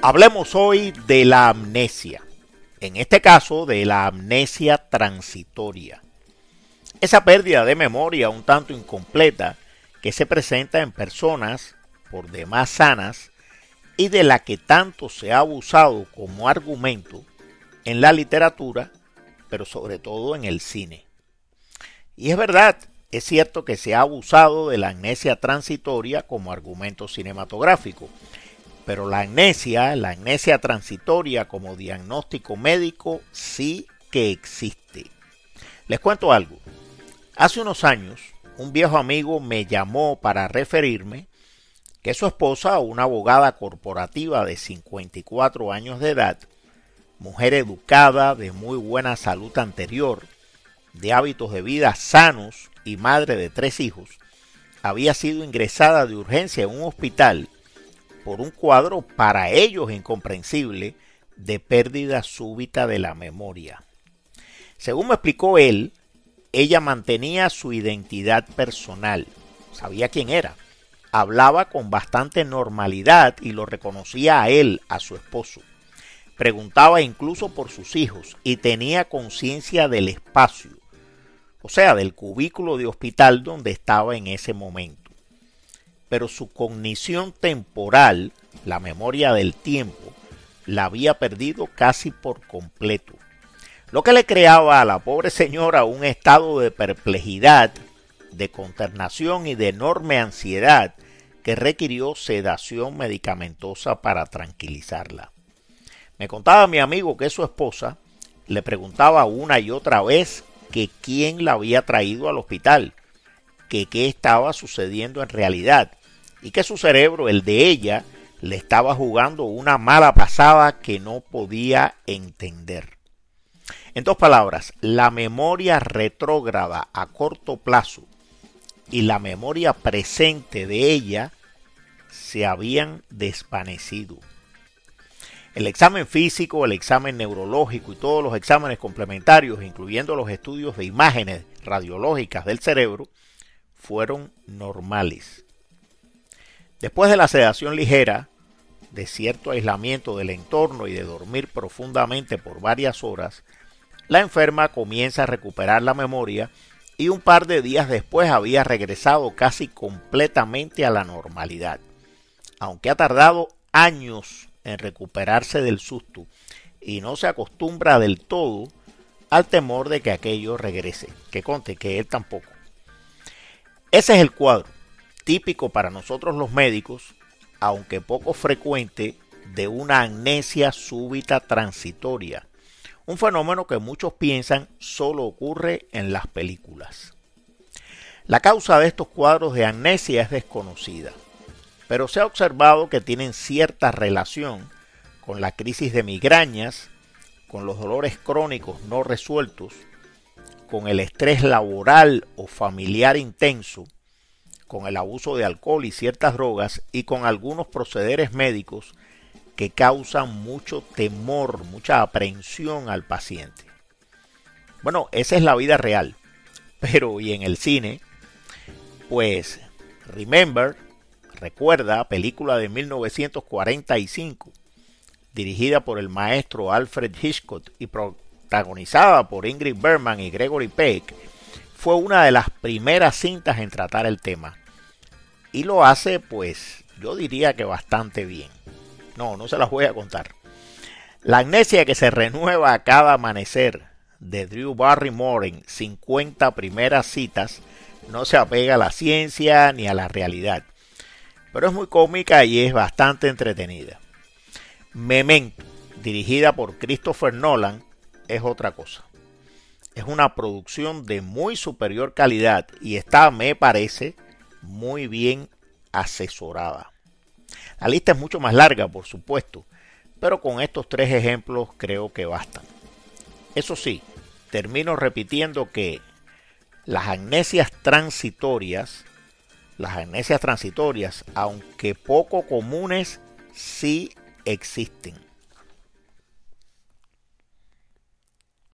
Hablemos hoy de la amnesia, en este caso de la amnesia transitoria. Esa pérdida de memoria un tanto incompleta que se presenta en personas por demás sanas y de la que tanto se ha abusado como argumento en la literatura, pero sobre todo en el cine. Y es verdad, es cierto que se ha abusado de la amnesia transitoria como argumento cinematográfico, pero la amnesia, la amnesia transitoria como diagnóstico médico sí que existe. Les cuento algo. Hace unos años, un viejo amigo me llamó para referirme que su esposa, una abogada corporativa de 54 años de edad, mujer educada, de muy buena salud anterior, de hábitos de vida sanos y madre de tres hijos, había sido ingresada de urgencia en un hospital por un cuadro para ellos incomprensible de pérdida súbita de la memoria. Según me explicó él, ella mantenía su identidad personal, sabía quién era, hablaba con bastante normalidad y lo reconocía a él, a su esposo. Preguntaba incluso por sus hijos y tenía conciencia del espacio, o sea, del cubículo de hospital donde estaba en ese momento. Pero su cognición temporal, la memoria del tiempo, la había perdido casi por completo, lo que le creaba a la pobre señora un estado de perplejidad de consternación y de enorme ansiedad que requirió sedación medicamentosa para tranquilizarla. Me contaba mi amigo que su esposa le preguntaba una y otra vez que quién la había traído al hospital, que qué estaba sucediendo en realidad y que su cerebro, el de ella, le estaba jugando una mala pasada que no podía entender. En dos palabras, la memoria retrógrada a corto plazo y la memoria presente de ella se habían desvanecido. El examen físico, el examen neurológico y todos los exámenes complementarios, incluyendo los estudios de imágenes radiológicas del cerebro, fueron normales. Después de la sedación ligera, de cierto aislamiento del entorno y de dormir profundamente por varias horas, la enferma comienza a recuperar la memoria y un par de días después había regresado casi completamente a la normalidad. Aunque ha tardado años en recuperarse del susto y no se acostumbra del todo al temor de que aquello regrese, que conte que él tampoco. Ese es el cuadro, típico para nosotros los médicos, aunque poco frecuente, de una amnesia súbita transitoria, un fenómeno que muchos piensan solo ocurre en las películas. La causa de estos cuadros de amnesia es desconocida, pero se ha observado que tienen cierta relación con la crisis de migrañas, con los dolores crónicos no resueltos, con el estrés laboral o familiar intenso, con el abuso de alcohol y ciertas drogas y con algunos procederes médicos que causan mucho temor, mucha aprehensión al paciente. Bueno, esa es la vida real. Pero y en el cine, pues Remember, recuerda, película de 1945, dirigida por el maestro Alfred Hitchcock y protagonizada por Ingrid Bergman y Gregory Peck, fue una de las primeras cintas en tratar el tema. Y lo hace, pues, yo diría que bastante bien. No, no se las voy a contar. La amnesia que se renueva a cada amanecer de Drew Barrymore en 50 primeras citas no se apega a la ciencia ni a la realidad, pero es muy cómica y es bastante entretenida. Memento, dirigida por Christopher Nolan, es otra cosa. Es una producción de muy superior calidad y está, me parece, muy bien asesorada. La lista es mucho más larga, por supuesto, pero con estos tres ejemplos creo que bastan. Eso sí, termino repitiendo que las amnesias transitorias, las amnesias transitorias, aunque poco comunes, sí existen.